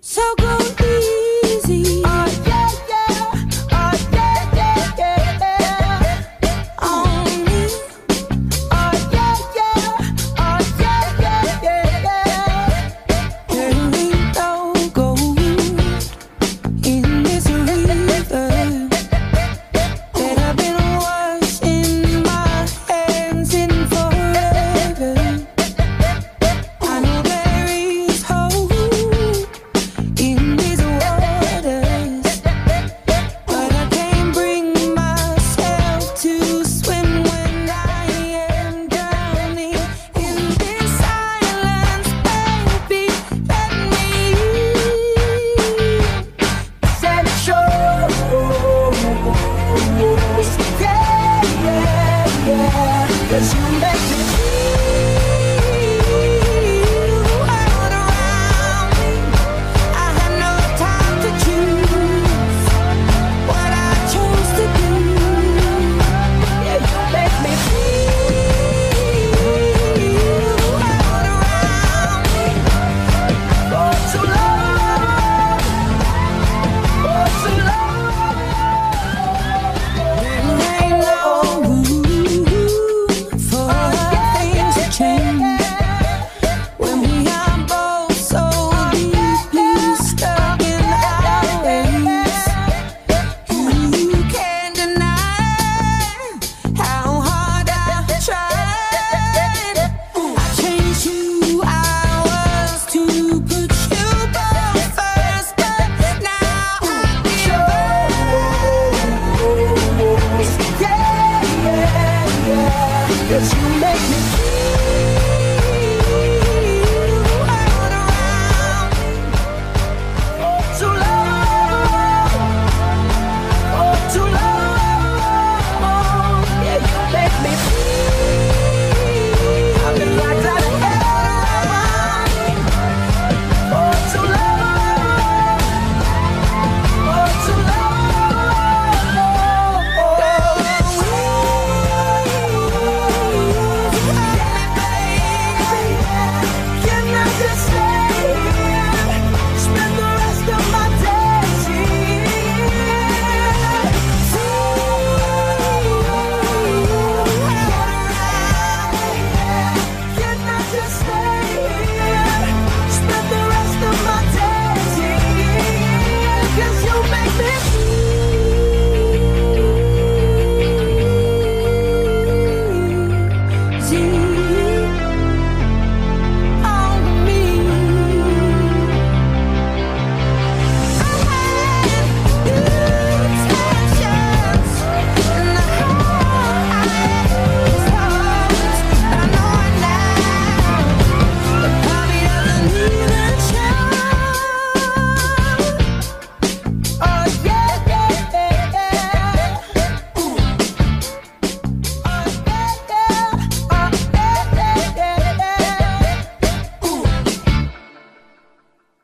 So go easy Cause you Cause you make me